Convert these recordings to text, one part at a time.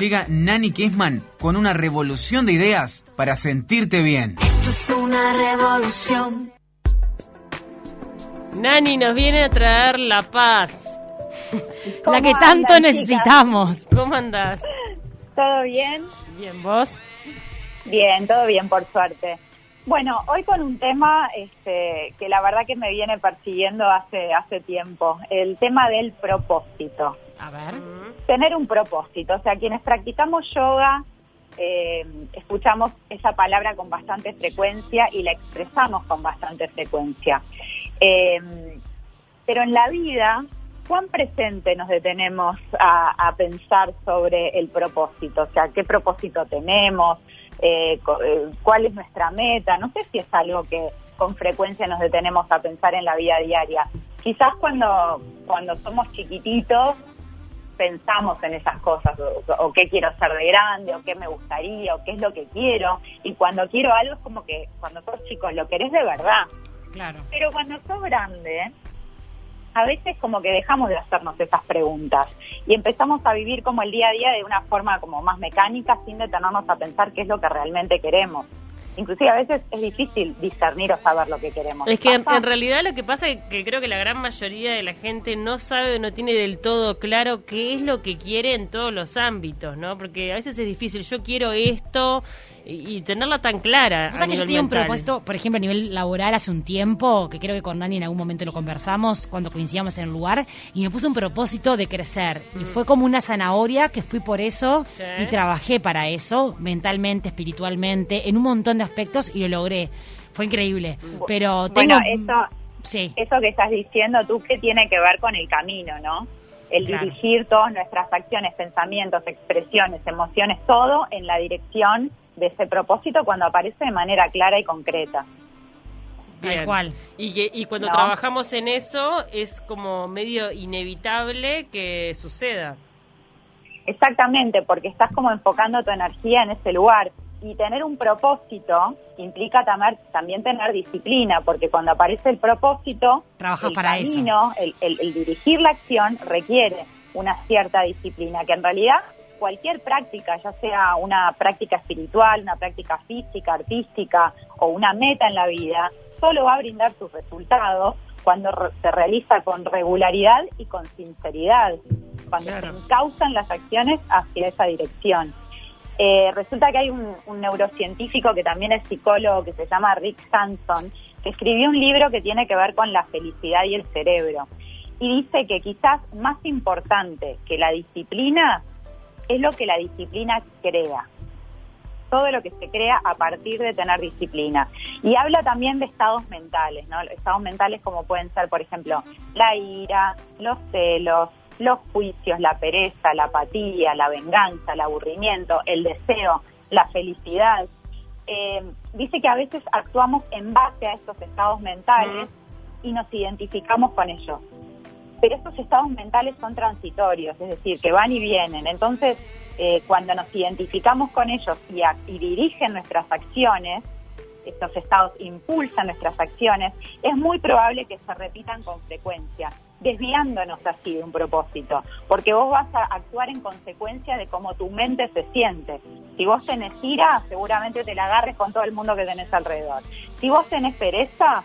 Llega Nani Kessman con una revolución de ideas para sentirte bien. Esto es una revolución. Nani nos viene a traer la paz. La que tanto necesitamos. ¿Cómo andás? ¿Todo bien? Bien, ¿vos? Bien, todo bien, por suerte. Bueno, hoy con un tema este, que la verdad que me viene persiguiendo hace, hace tiempo, el tema del propósito. A ver. Tener un propósito, o sea, quienes practicamos yoga, eh, escuchamos esa palabra con bastante frecuencia y la expresamos con bastante frecuencia. Eh, pero en la vida, ¿cuán presente nos detenemos a, a pensar sobre el propósito? O sea, ¿qué propósito tenemos? Eh, eh, ¿Cuál es nuestra meta? No sé si es algo que con frecuencia nos detenemos a pensar en la vida diaria. Quizás cuando, cuando somos chiquititos pensamos en esas cosas, o, o qué quiero ser de grande, o qué me gustaría, o qué es lo que quiero. Y cuando quiero algo es como que cuando sos chicos lo querés de verdad. Claro. Pero cuando sos grande, a veces como que dejamos de hacernos esas preguntas y empezamos a vivir como el día a día de una forma como más mecánica sin detenernos a pensar qué es lo que realmente queremos. Inclusive a veces es difícil discernir o saber lo que queremos. Es que en, realidad lo que pasa es que creo que la gran mayoría de la gente no sabe o no tiene del todo claro qué es lo que quiere en todos los ámbitos, ¿no? Porque a veces es difícil, yo quiero esto y, y tenerla tan clara. O sea que yo tenía un propósito, por ejemplo, a nivel laboral hace un tiempo, que creo que con Nani en algún momento lo conversamos cuando coincidíamos en el lugar, y me puse un propósito de crecer. Y fue como una zanahoria que fui por eso Sí. y trabajé para eso, mentalmente, espiritualmente, en un montón de aspectos y lo logré. Fue increíble. Pero tengo... Bueno, eso, Sí. eso que estás diciendo tú, ¿qué tiene que ver con el camino, no? El Claro. dirigir todas nuestras acciones, pensamientos, expresiones, emociones, todo en la dirección de ese propósito cuando aparece de manera clara y concreta. Tal Bien. cual. Y, que, y cuando No. trabajamos en eso es como medio inevitable que suceda. Exactamente, porque estás como enfocando tu energía en ese lugar. Y tener un propósito implica tamar- también tener disciplina, porque cuando aparece el propósito, Trabajas el para eso. camino, el, el- el dirigir la acción requiere una cierta disciplina, que en realidad cualquier práctica, ya sea una práctica espiritual, una práctica física, artística o una meta en la vida, solo va a brindar sus resultados cuando se realiza con regularidad y con sinceridad, cuando Claro. se encausan las acciones hacia esa dirección. Eh, resulta que hay un, un neurocientífico que también es psicólogo que se llama Rick Sanson, que escribió un libro que tiene que ver con la felicidad y el cerebro. Y dice que quizás más importante que la disciplina es lo que la disciplina crea. Todo lo que se crea a partir de tener disciplina. Y habla también de estados mentales, ¿no? Estados mentales como pueden ser, por ejemplo, la ira, los celos, los juicios, la pereza, la apatía, la venganza, el aburrimiento, el deseo, la felicidad. Eh, dice que a veces actuamos en base a estos estados mentales y nos identificamos con ellos. Pero estos estados mentales son transitorios, es decir, que van y vienen. Entonces, eh, cuando nos identificamos con ellos y, a- y dirigen nuestras acciones, estos estados impulsan nuestras acciones, es muy probable que se repitan con frecuencia, desviándonos así de un propósito, porque vos vas a actuar en consecuencia de cómo tu mente se siente. Si vos tenés ira, seguramente te la agarres con todo el mundo que tenés alrededor. Si vos tenés pereza,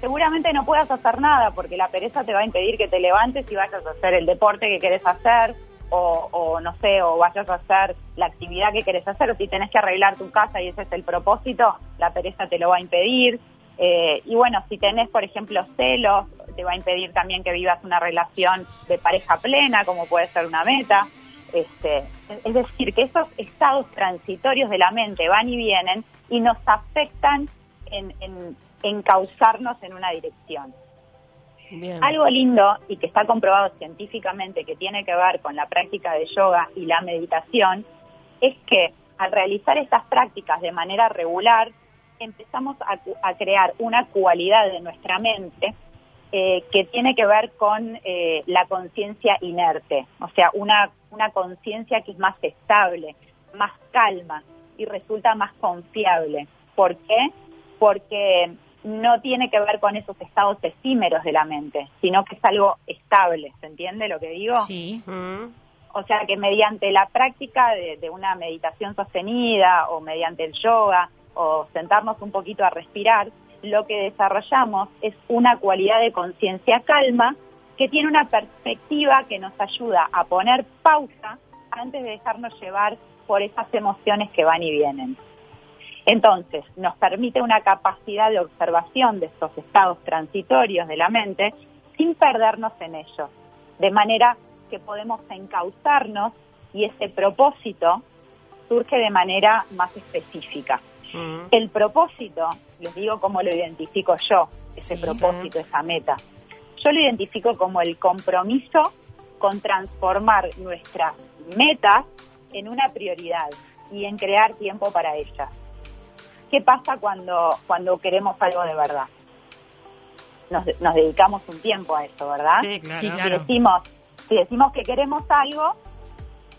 seguramente no puedas hacer nada, porque la pereza te va a impedir que te levantes y vayas a hacer el deporte que querés hacer, o, no sé, o vayas a hacer la actividad que querés hacer, o si tenés que arreglar tu casa y ese es el propósito, la pereza te lo va a impedir. Eh, y bueno, si tenés, por ejemplo, celos, te va a impedir también que vivas una relación de pareja plena, como puede ser una meta. Este, es decir, que esos estados transitorios de la mente van y vienen y nos afectan en, en, en causarnos en una dirección. Bien. Algo lindo y que está comprobado científicamente que tiene que ver con la práctica de yoga y la meditación es que al realizar estas prácticas de manera regular empezamos a, a crear una cualidad de nuestra mente eh, que tiene que ver con eh, la conciencia inerte, o sea, una, una conciencia que es más estable, más calma y resulta más confiable. ¿Por qué? Porque no tiene que ver con esos estados efímeros de la mente, sino que es algo estable, ¿se entiende lo que digo? Sí. Mm. O sea que mediante la práctica de, de una meditación sostenida o mediante el yoga o sentarnos un poquito a respirar, lo que desarrollamos es una cualidad de conciencia calma que tiene una perspectiva que nos ayuda a poner pausa antes de dejarnos llevar por esas emociones que van y vienen. Entonces, nos permite una capacidad de observación de estos estados transitorios de la mente sin perdernos en ellos, de manera que podemos encauzarnos y ese propósito surge de manera más específica. Mm. El propósito, les digo cómo lo identifico yo, ese Sí. propósito, esa meta. Yo lo identifico como el compromiso con transformar nuestras metas en una prioridad y en crear tiempo para ellas. ¿Qué pasa cuando, cuando queremos algo de verdad? Nos, nos dedicamos un tiempo a eso, ¿verdad? Sí, claro. Sí, Si decimos, si decimos que queremos algo,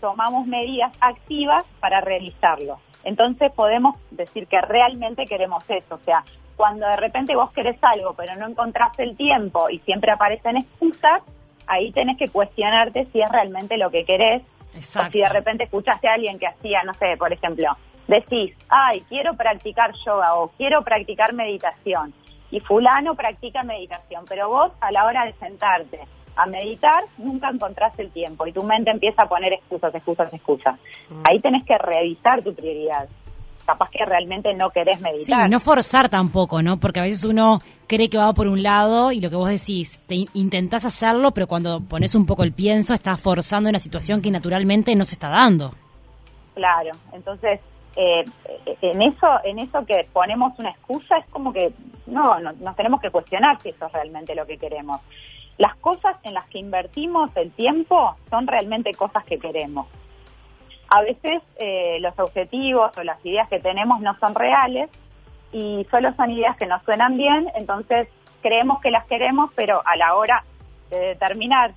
tomamos medidas activas para realizarlo. Entonces podemos decir que realmente queremos eso. O sea, cuando de repente vos querés algo, pero no encontrás el tiempo y siempre aparecen excusas, ahí tenés que cuestionarte si es realmente lo que querés. O Exacto. si de repente escuchaste a alguien que hacía, no sé, por ejemplo, decís, ay, quiero practicar yoga o quiero practicar meditación. Y fulano practica meditación, pero vos a la hora de sentarte a meditar nunca encontrás el tiempo y tu mente empieza a poner excusas, excusas, excusas. Ahí tenés que revisar tu prioridad. Capaz que realmente no querés Sí, meditar. no forzar tampoco, ¿no? Porque a veces uno cree que va por un lado y lo que vos decís, te in- intentás hacerlo, pero cuando pones un poco el pienso, estás forzando una situación que naturalmente no se está dando. Claro, entonces eh, en eso en eso que ponemos una excusa es como que no, no nos tenemos que cuestionar si eso es realmente lo que queremos. Las cosas en las que invertimos el tiempo son realmente cosas que queremos. A veces eh, los objetivos o las ideas que tenemos no son reales y solo son ideas que nos suenan bien, entonces creemos que las queremos, pero a la hora de determinar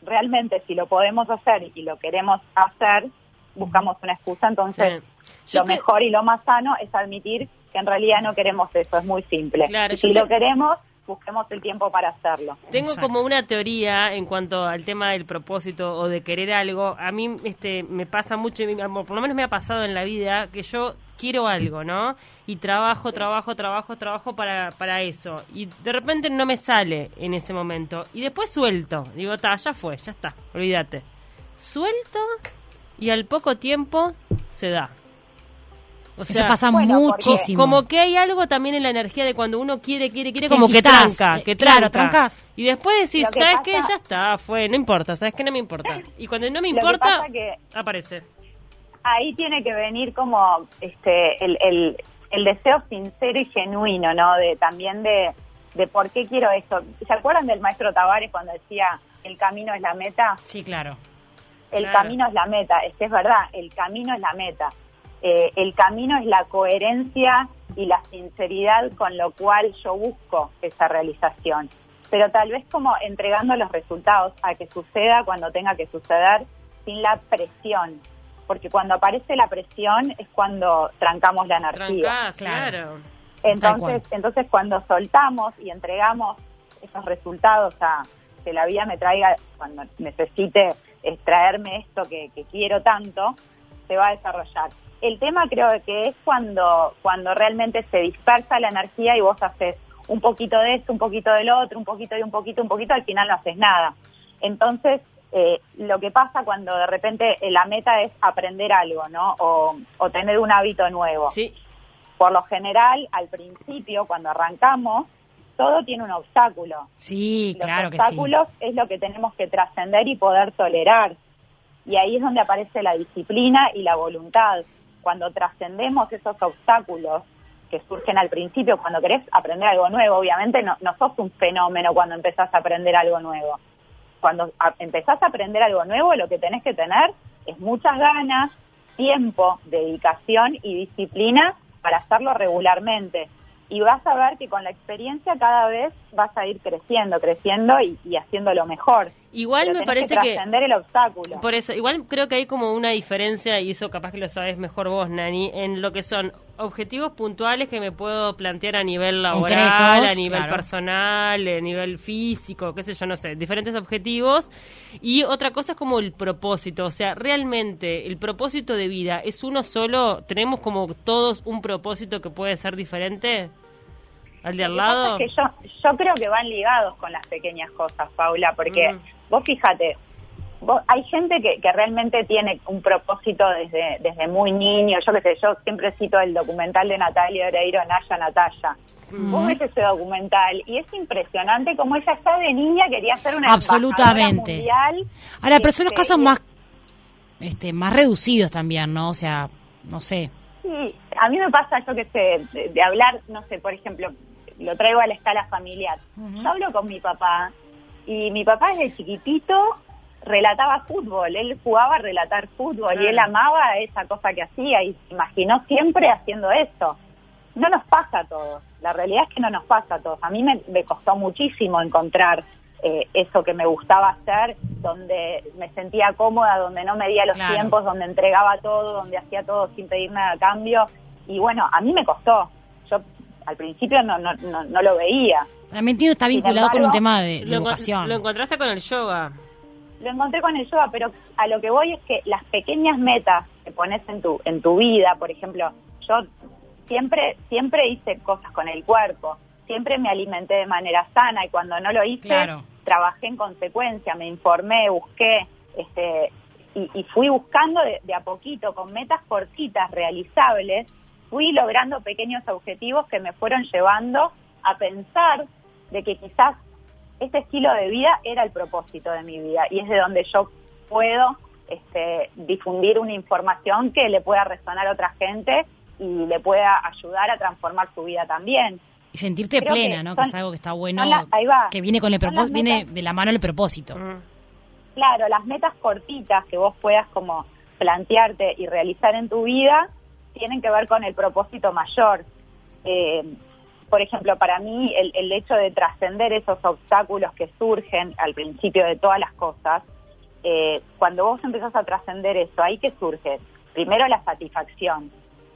realmente si lo podemos hacer y lo queremos hacer, buscamos una excusa, entonces. Yo lo te- mejor y lo más sano es admitir que en realidad no queremos eso, es muy simple. Claro, y si te- lo queremos, busquemos el tiempo para hacerlo. Tengo Exacto. como una teoría en cuanto al tema del propósito o de querer algo. A mí este me pasa mucho, y por lo menos me ha pasado en la vida, que yo quiero algo, ¿no? Y trabajo, trabajo, trabajo, trabajo para, para eso. Y de repente no me sale en ese momento. Y después suelto. Digo, ta, ya fue, ya está, olvídate. Suelto y al poco tiempo se da. O Eso sea, pasa bueno, porque- muchísimo. como que hay algo también en la energía de cuando uno quiere, quiere, quiere, Que como que tranca, eh, que claro, tranca. trancás. Y después decís, que ¿sabes pasa- qué? Ya está, fue, no importa, ¿sabes qué? No me importa. Y cuando no me que importa, pasa que- aparece. ahí tiene que venir como este el, el, el deseo sincero y genuino, ¿no? De también de, de por qué quiero esto. ¿Se acuerdan del maestro Tavares cuando decía el camino es la meta? Sí, claro. El Claro. camino es la meta, es que es verdad, el camino es la meta. Eh, el camino es la coherencia y la sinceridad con lo cual yo busco esa realización. Pero tal vez como entregando los resultados a que suceda cuando tenga que suceder sin la presión. Porque cuando aparece la presión es cuando trancamos la energía. Trancás, claro. Entonces, entonces cuando soltamos y entregamos esos resultados a que la vida me traiga cuando necesite extraerme esto que, que quiero tanto, se va a desarrollar. El tema creo que es cuando, cuando realmente se dispersa la energía y vos haces un poquito de esto, un poquito del otro, un poquito y un poquito, un poquito, al final no haces nada. Entonces, eh, lo que pasa cuando de repente eh, la meta es aprender algo, ¿no? O, o tener un hábito nuevo. Sí, Por lo general, al principio, cuando arrancamos, todo tiene un obstáculo. Sí, Los claro que sí. obstáculos es lo que tenemos que trascender y poder tolerar. Y ahí es donde aparece la disciplina y la voluntad. Cuando trascendemos esos obstáculos que surgen al principio cuando querés aprender algo nuevo. Obviamente no, sos un fenómeno cuando empezás a aprender algo nuevo. Cuando a- empezás a aprender algo nuevo, lo que tenés que tener es muchas ganas, tiempo, dedicación y disciplina para hacerlo regularmente. Y vas a ver que con la experiencia cada vez vas a ir creciendo, creciendo y, y haciéndolo mejor. Igual Pero me parece que trascender el obstáculo. Por eso, igual creo que hay como una diferencia, y eso capaz que lo sabes mejor vos, Nani, en lo que son objetivos puntuales que me puedo plantear a nivel laboral, Concretos, a nivel claro. personal, a nivel físico, qué sé yo, no sé, diferentes objetivos. Y otra cosa es como el propósito, o sea, realmente el propósito de vida es uno solo, tenemos como todos un propósito que puede ser diferente al de al lado. es que yo, yo creo que van ligados con las pequeñas cosas, Paula, porque Mm. Vos fíjate, vos- hay gente que, que realmente tiene un propósito desde, desde muy niño. Yo qué sé, yo siempre cito el documental de Natalia Oreiro, Naya Natalia. Vos ves ese documental y es impresionante como ella ya de niña quería ser una Absolutamente. mundial. Ahora, pero son los Este, casos más, este, más reducidos también, ¿no? O sea, no sé. Sí, a mí me pasa, yo que sé, de, de hablar, no sé, por ejemplo, lo traigo a la escala familiar. Yo hablo con mi papá y mi papá desde chiquitito relataba fútbol, él jugaba a relatar fútbol y él amaba esa cosa que hacía y se imaginó siempre haciendo eso. No nos pasa a todos, la realidad es que no nos pasa a todos. A mí me, me costó muchísimo encontrar eh, eso que me gustaba hacer, donde me sentía cómoda, donde no medía los Claro. tiempos, donde entregaba todo, donde hacía todo sin pedir nada a cambio. Y bueno, a mí me costó. Yo al principio no, no, no, no lo veía. También tiene, está vinculado con un tema de, de Lo, encon- educación. lo encontraste con el yoga. Lo encontré con el yoga, pero a lo que voy es que las pequeñas metas que pones en tu, en tu vida, por ejemplo, yo siempre, siempre hice cosas con el cuerpo, siempre me alimenté de manera sana y cuando no lo hice, Claro. trabajé en consecuencia, me informé, busqué, este, y, y fui buscando de, de a poquito, con metas cortitas, realizables, fui logrando pequeños objetivos que me fueron llevando a pensar de que quizás este estilo de vida era el propósito de mi vida y es de donde yo puedo este, difundir una información que le pueda resonar a otra gente y le pueda ayudar a transformar su vida también. Y sentirte creo plena, que ¿no? son- que es algo que está bueno, ahí va. que viene con el propósito, viene metas. de la mano el propósito. Claro, las metas cortitas que vos puedas como plantearte y realizar en tu vida tienen que ver con el propósito mayor. Eh, por ejemplo, para mí el, el hecho de trascender esos obstáculos que surgen al principio de todas las cosas, eh, cuando vos empezás a trascender eso, ahí que surge primero la satisfacción,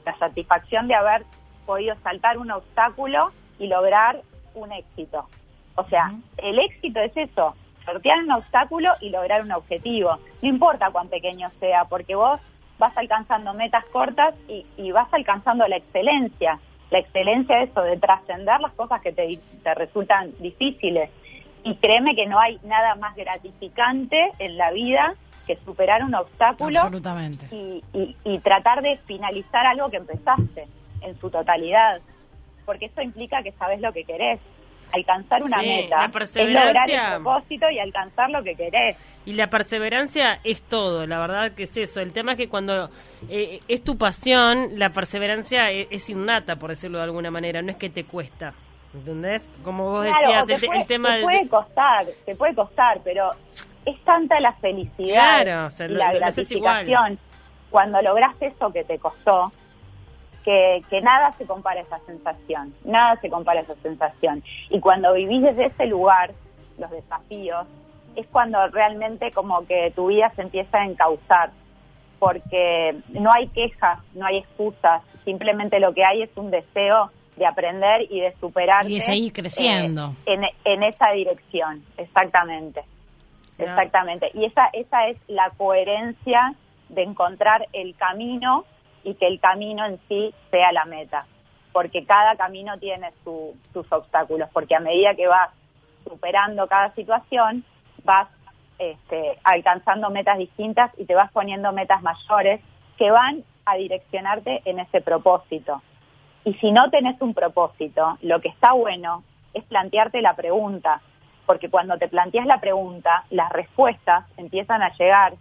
la satisfacción de haber podido saltar un obstáculo y lograr un éxito. O sea, el éxito es eso, sortear un obstáculo y lograr un objetivo. No importa cuán pequeño sea, porque vos vas alcanzando metas cortas y, y vas alcanzando la excelencia. La excelencia es eso, de trascender las cosas que te, te resultan difíciles. Y créeme que no hay nada más gratificante en la vida que superar un obstáculo Absolutamente. y, y- y tratar de finalizar algo que empezaste en su totalidad. Porque eso implica que sabes lo que querés. Alcanzar una Sí, meta la es perseverancia. lograr el propósito y alcanzar lo que querés. Y la perseverancia es todo, la verdad que es eso. El tema es que cuando eh, es tu pasión, la perseverancia e- es, innata, por decirlo de alguna manera, no es que te cuesta. ¿Entendés? Como vos Claro, decías, te el, puede, el tema te de- puede costar, te puede costar, pero es tanta la felicidad Claro, o sea, y lo- la lo haces igual. gratificación cuando lograste eso que te costó, que, que nada se compara a esa sensación, nada se compara a esa sensación. Y cuando vivís desde ese lugar, los desafíos, es cuando realmente como que tu vida se empieza a encauzar, porque no hay quejas, no hay excusas, simplemente lo que hay es un deseo de aprender y de superar Y de seguir creciendo. en, en esa dirección, exactamente. Claro. Exactamente. Y esa, esa es la coherencia de encontrar el camino y que el camino en sí sea la meta. Porque cada camino tiene su- sus obstáculos, porque a medida que vas superando cada situación, vas este, alcanzando metas distintas y te vas poniendo metas mayores que van a direccionarte en ese propósito. Y si no tenés un propósito, lo que está bueno es plantearte la pregunta, porque cuando te planteas la pregunta, las respuestas empiezan a llegar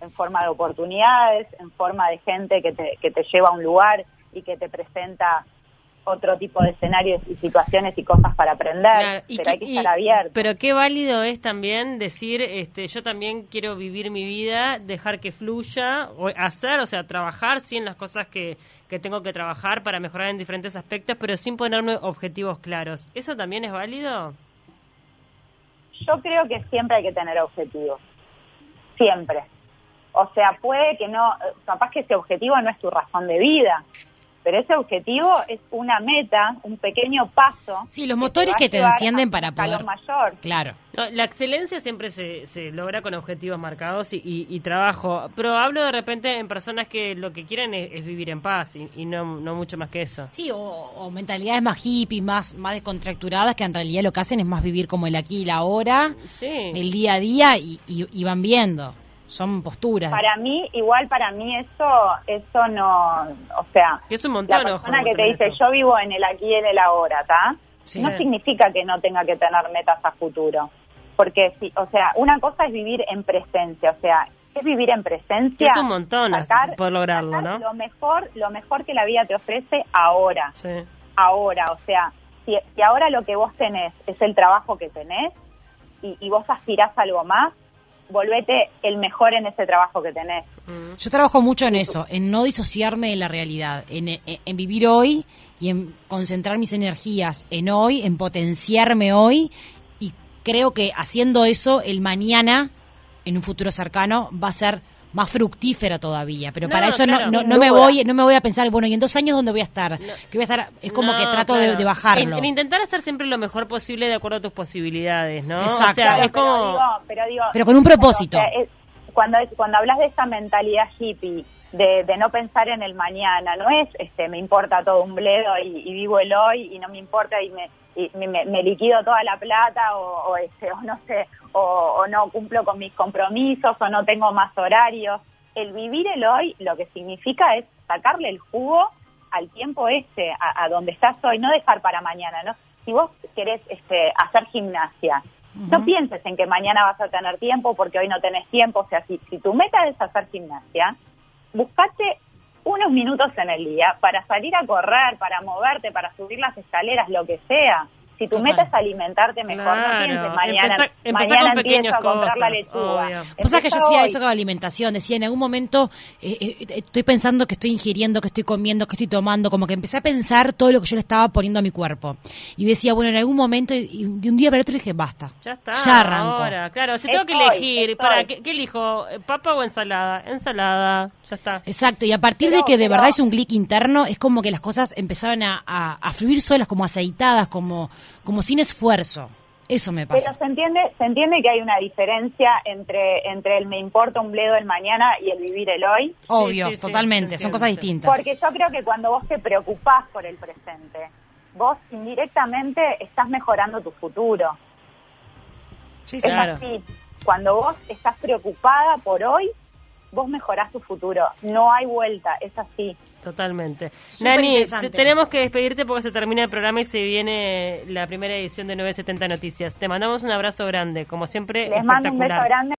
en forma de oportunidades, en forma de gente que te, que te lleva a un lugar y que te presenta otro tipo de escenarios y situaciones y cosas para aprender, Claro, y pero qué- hay que y- estar abierto. Pero qué válido es también decir, este, yo también quiero vivir mi vida, dejar que fluya, o hacer, o sea, trabajar sí en las cosas que, que tengo que trabajar para mejorar en diferentes aspectos, pero sin ponerme objetivos claros. ¿Eso también es válido? Yo creo que siempre hay que tener objetivos. Siempre. O sea, puede que no, capaz que ese objetivo no es tu razón de vida, pero ese objetivo es una meta, un pequeño paso. Sí, los que motores a que te encienden para poder. mayor. Claro. No, la excelencia siempre se, se logra con objetivos marcados y, y- y trabajo, pero hablo de repente en personas que lo que quieren es, es vivir en paz y, y no, no mucho más que eso. Sí, o, o mentalidades más hippies, más, más descontracturadas, que en realidad lo que hacen es más vivir como el aquí y la ahora, Sí. el día a día, y, y- y van viendo. Son posturas. Para mí, igual para mí eso, eso no, o sea, Que es un montón, la ojo, persona que te dice eso. yo vivo en el aquí y en el ahora, ¿está? Sí. No significa que no tenga que tener metas a futuro, porque si, o sea, una cosa es vivir en presencia, o sea, es vivir en presencia. Que es un montón así, por lograrlo, sacar ¿no? Lo mejor, lo mejor que la vida te ofrece ahora, Sí. ahora, o sea, si, si ahora lo que vos tenés es el trabajo que tenés y, y vos aspirás a algo más, volvete el mejor en ese trabajo que tenés. Yo trabajo mucho en eso, en no disociarme de la realidad, en, en- en vivir hoy y en concentrar mis energías en hoy, en potenciarme hoy y creo que haciendo eso el mañana, en un futuro cercano, va a ser más fructífero todavía. Pero No, para eso no, claro. no, me voy no me voy a pensar, bueno, ¿y en dos años dónde voy a estar? Que voy a estar es como que trato de, claro. de bajarlo. En, en intentar hacer siempre lo mejor posible de acuerdo a tus posibilidades, ¿no? Exacto. O sea, Claro, es como... pero, digo, pero digo, Pero con un propósito. o sea, es- cuando, cuando hablas de esa mentalidad hippie, de, de no pensar en el mañana, no es este me importa todo un bledo y, y vivo el hoy y no me importa y me, y me, liquido toda la plata o, o, este, o no sé, o, o no cumplo con mis compromisos o no tengo más horarios. El vivir el hoy lo que significa es sacarle el jugo al tiempo este, a, a donde estás hoy, no dejar para mañana, ¿no? Si vos querés este, hacer gimnasia, no pienses en que mañana vas a tener tiempo porque hoy no tenés tiempo. O sea, si, si tu meta es hacer gimnasia, buscate unos minutos en el día para salir a correr, para moverte, para subir las escaleras, lo que sea. Si tu Total. meta es alimentarte mejor, Claro. no pienses mañana, Empezá- empezá mañana con empiezo a comprar la lechuga. Vos sabés que yo hacía hoy. eso con la alimentación, decía en algún momento eh, eh, estoy pensando que estoy ingiriendo, que estoy comiendo, que estoy tomando, como que empecé a pensar todo lo que yo le estaba poniendo a mi cuerpo. Y decía, bueno, en algún momento, y y de un día para otro dije, basta. Ya está. Ya arranco. Ahora, claro, si tengo que elegir, estoy. para ¿qué, qué elijo? ¿Papa o ensalada? Ensalada, ya está. Exacto, y a partir Pero- de que de pero- verdad es un clic interno, es como que las cosas empezaban a, a- a fluir solas, como aceitadas, como, como sin esfuerzo. Eso me Pero pasa. se entiende, se entiende que hay una diferencia entre, entre el me importa un bledo el mañana y el vivir el hoy. Obvio, sí, sí, totalmente, son cosas distintas. Porque yo creo que cuando vos te preocupás por el presente, vos indirectamente estás mejorando tu futuro. Sí, Es sí. Claro. así. Cuando vos estás preocupada por hoy, vos mejorás tu futuro. No hay vuelta, es así. Totalmente. Súper Nani, tenemos que despedirte porque se termina el programa y se viene la primera edición de 970 Noticias. Te mandamos un abrazo grande, como siempre. Les mando un beso grande.